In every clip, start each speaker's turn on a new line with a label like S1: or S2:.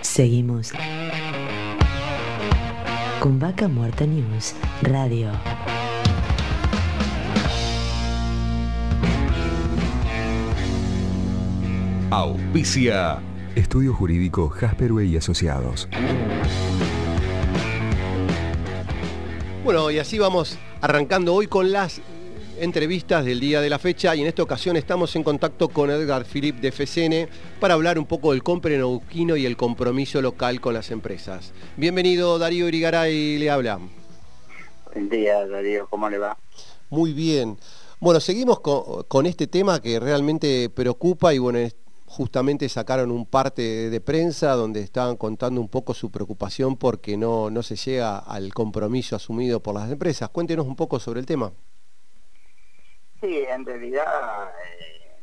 S1: Seguimos con Vaca Muerta News Radio.
S2: Auspicia. Estudio Jurídico Jasperway y Asociados.
S3: Bueno, y así vamos arrancando hoy con las entrevistas del día de la fecha y en esta ocasión estamos en contacto con Edgar Philip de FCN para hablar un poco del compre neuquino y el compromiso local con las empresas. Bienvenido Darío Irigaray, le habla.
S4: Buen día Darío, ¿cómo le va?
S3: Muy bien. Bueno, seguimos con, este tema que realmente preocupa y bueno, justamente sacaron un parte de prensa donde estaban contando un poco su preocupación porque no, no se llega al compromiso asumido por las empresas. Cuéntenos un poco sobre el tema.
S4: Sí, en realidad eh,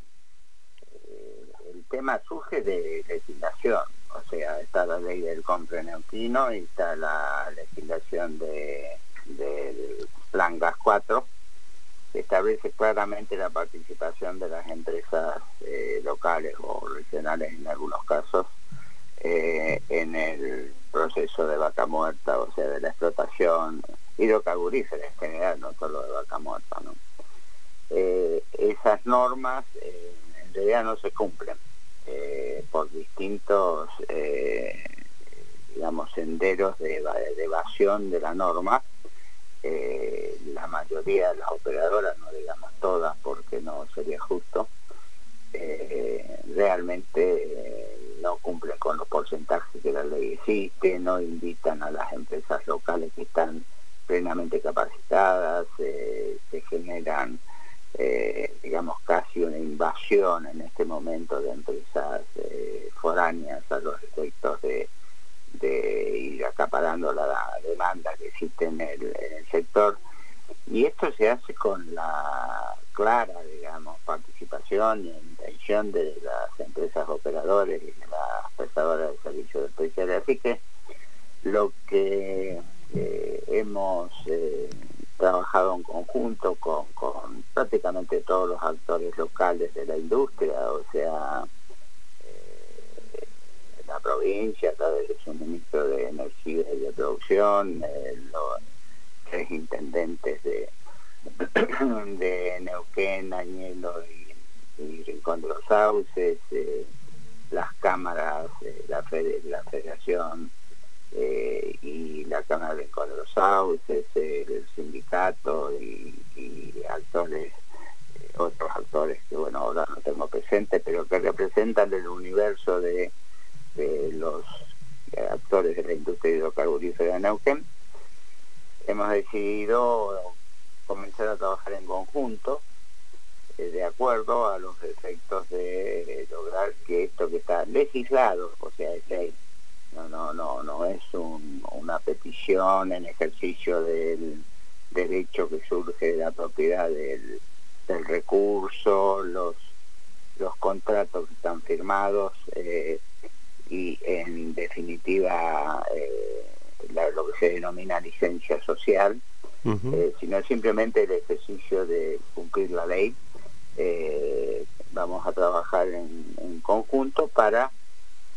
S4: el tema surge de legislación, o sea, está la ley del neuquino y está la legislación de, del plan GAS 4, que establece claramente la participación de las empresas eh, locales o regionales en algunos casos eh, en el proceso de vaca muerta, o sea, de la explotación hidrocarburífera en general, no solo de vaca muerta, ¿no? Eh, esas normas eh, en realidad no se cumplen eh, por distintos, digamos, senderos de, evasión de la norma. la mayoría de las operadoras, no digamos todas porque no sería justo, realmente no cumplen con los porcentajes que la ley existe, no invitan a las empresas locales que están plenamente capacitadas, se generan eh, digamos, casi una invasión en este momento de empresas eh, foráneas a los efectos de, ir acaparando la, demanda que existe en el, sector. Y esto se hace con la clara, digamos, participación y intención de las empresas operadores y de las prestadoras de servicios especiales. Así que lo que eh, hemos trabajado en conjunto con, prácticamente todos los actores locales de la industria, o sea, eh, la provincia, a través de su ministro de Energía y de Producción, eh, los tres intendentes de, Neuquén, Añelo y, Rincón de los Sauces, eh, las cámaras, la, la Federación eh, y la Cámara de Sauces, el sindicato y, actores, eh, otros actores que bueno ahora no tengo presente, pero que representan el universo de, los actores de la industria hidrocarburífera de Neuquén. Hemos decidido comenzar a trabajar en conjunto eh, de acuerdo a los efectos de lograr que esto que está legislado, o sea, es no, no, no, es una petición en ejercicio del derecho que surge de la propiedad del, recurso, los, los contratos que están firmados eh, y en definitiva eh, lo que se denomina licencia social, eh, sino simplemente el ejercicio de cumplir la ley. vamos a trabajar en conjunto para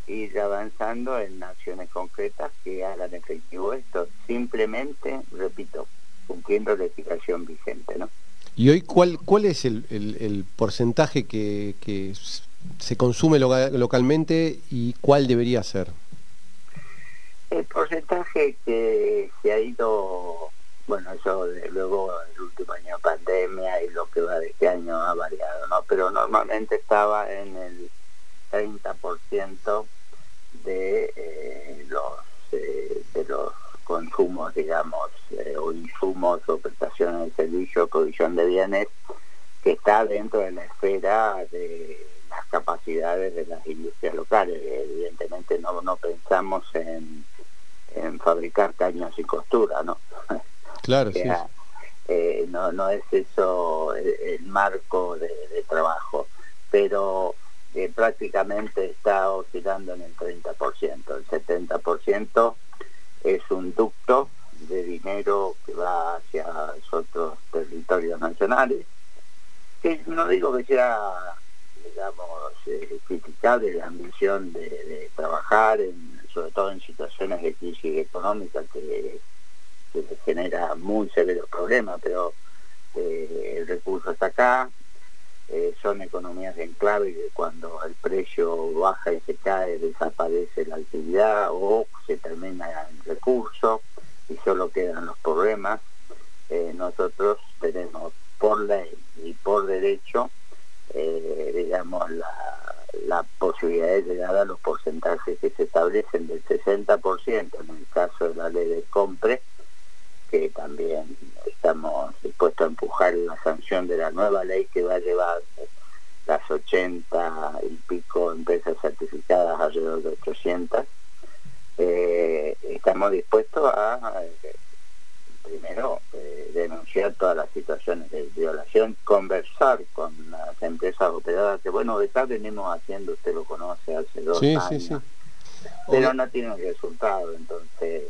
S4: ir avanzando en acciones concretas que hagan efectivo esto, simplemente, repito, cumpliendo la legislación vigente, ¿no?
S3: ¿Y hoy cuál, cuál es el, porcentaje que, se consume localmente y cuál debería ser?
S4: El porcentaje que se ha ido, bueno, eso de luego el último año de pandemia y lo que va de este año ha variado, ¿no? Pero normalmente estaba en el 30% de eh, los eh, de los consumos, digamos, eh, o insumos o prestaciones de servicio, provisión de bienes, que está dentro de la esfera de las capacidades de las industrias locales. Evidentemente no, no pensamos en, en fabricar caños y costura, ¿no?
S3: Claro, sí.
S4: no, no es eso el, marco de, de trabajo, pero prácticamente está oscilando en el 30%. El 70% es un ducto de dinero que va hacia otros territorios nacionales, que no digo que sea, digamos, eh, criticable la ambición de, trabajar, sobre todo en situaciones de crisis económica que, que genera muy severos problemas, pero eh, el recurso está acá, eh, son economías en clave que cuando el precio baja y se cae desaparece la actividad o se termina el recurso y solo quedan los problemas. Eh, nosotros tenemos por ley y por derecho, eh, digamos, la, la posibilidad de llegar a los porcentajes que se establecen del 60% en el caso de la ley de compre, que también estamos dispuestos a empujar la sanción de la nueva ley que va a llevar las 80 y pico empresas certificadas alrededor de 800. Eh, estamos dispuestos a, eh, primero, eh, denunciar todas las situaciones de violación, conversar con las empresas operadoras, que bueno, de acá venimos haciendo, usted lo conoce, hace dos años, pero no tiene resultado, entonces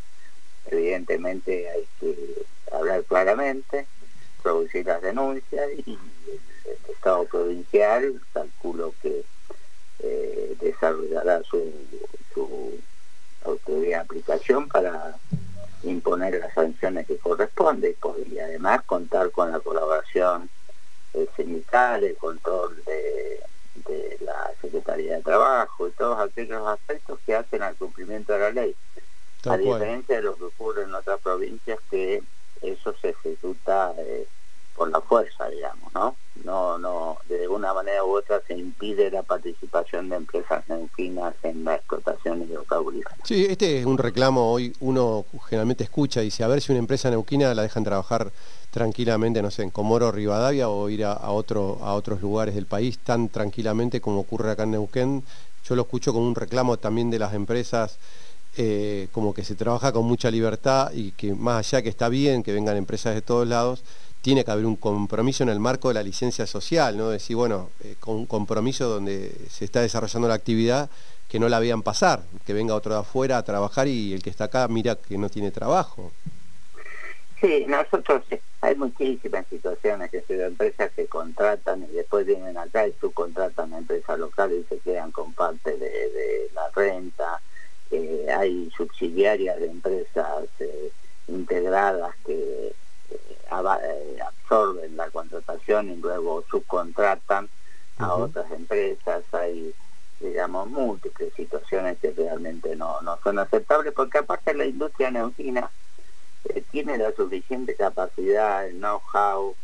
S4: evidentemente hay que hablar claramente, producir las denuncias y el, Estado provincial calculo que eh, desarrollará su, su autoridad de aplicación para imponer las sanciones que corresponde y además contar con la colaboración sindical, el control de, de la Secretaría de Trabajo y todos aquellos aspectos que hacen al cumplimiento de la ley a diferencia de lo que ocurre en otras provincias que eso se ejecuta eh, por la fuerza, digamos, ¿no? No, no, de una manera u otra se impide la participación de empresas neuquinas en la explotación hidrocarburífera.
S3: Sí, este es un reclamo, hoy uno generalmente escucha y dice, a ver si una empresa neuquina la dejan trabajar tranquilamente, no sé, en Comoro Rivadavia o ir a, otro, a otros lugares del país tan tranquilamente como ocurre acá en Neuquén. Yo lo escucho como un reclamo también de las empresas eh, como que se trabaja con mucha libertad y que más allá que está bien que vengan empresas de todos lados, tiene que haber un compromiso en el marco de la licencia social, ¿no? Decir, bueno, eh, con un compromiso donde se está desarrollando la actividad que no la vean pasar, que venga otro de afuera a trabajar y el que está acá mira que no tiene trabajo.
S4: Sí, nosotros eh, hay muchísimas situaciones que son empresas que contratan y después vienen acá y subcontratan a empresas locales y se quedan con parte de la renta hay subsidiarias de empresas eh, integradas que eh, eh, absorben la contratación y luego subcontratan a otras empresas, hay digamos múltiples situaciones que realmente no, no son aceptables porque aparte la industria neuquina tiene la suficiente capacidad, el know-how,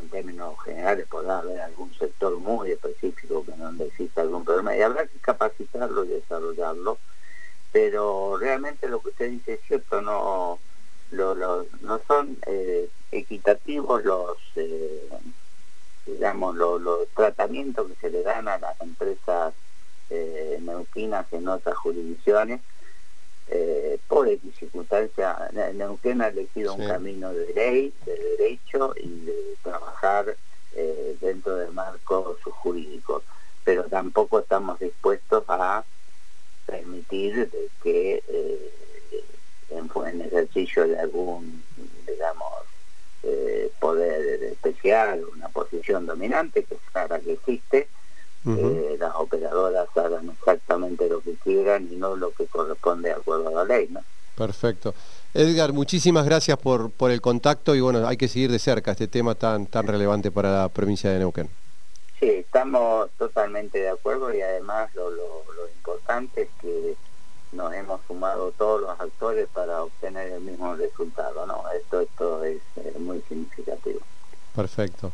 S4: en términos generales podrá haber algún sector muy específico que no necesita algún problema y habrá que capacitarlo y desarrollarlo pero realmente lo que usted dice es cierto, no, no son eh, equitativos los, eh, digamos, los, tratamientos que se le dan a las empresas eh, neuquinas en otras jurisdicciones. por circunstancia, Neuquén ha elegido un camino de ley, de derecho y de trabajar dentro del marco jurídico, pero tampoco estamos dispuestos a permitir eh, ejercicio de algún, digamos, eh, poder especial, una posición dominante, que es clara que existe, eh, las operadoras hagan exactamente lo que quieran y no lo que corresponde de acuerdo a la ley. ¿no?
S3: Perfecto. Edgar, muchísimas gracias por, por el contacto y bueno, hay que seguir de cerca este tema tan, tan relevante para la provincia de Neuquén.
S4: Sí, estamos totalmente de acuerdo y además lo, importante es que nos hemos sumado todos los actores para obtener el mismo resultado, ¿no? Esto, esto es eh, muy significativo.
S3: Perfecto.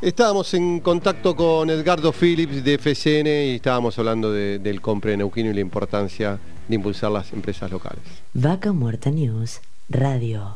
S3: Estábamos en contacto con Edgardo Phillips de FCN y estábamos hablando del compre neuquino y la importancia de impulsar las empresas locales.
S1: Vaca Muerta News Radio.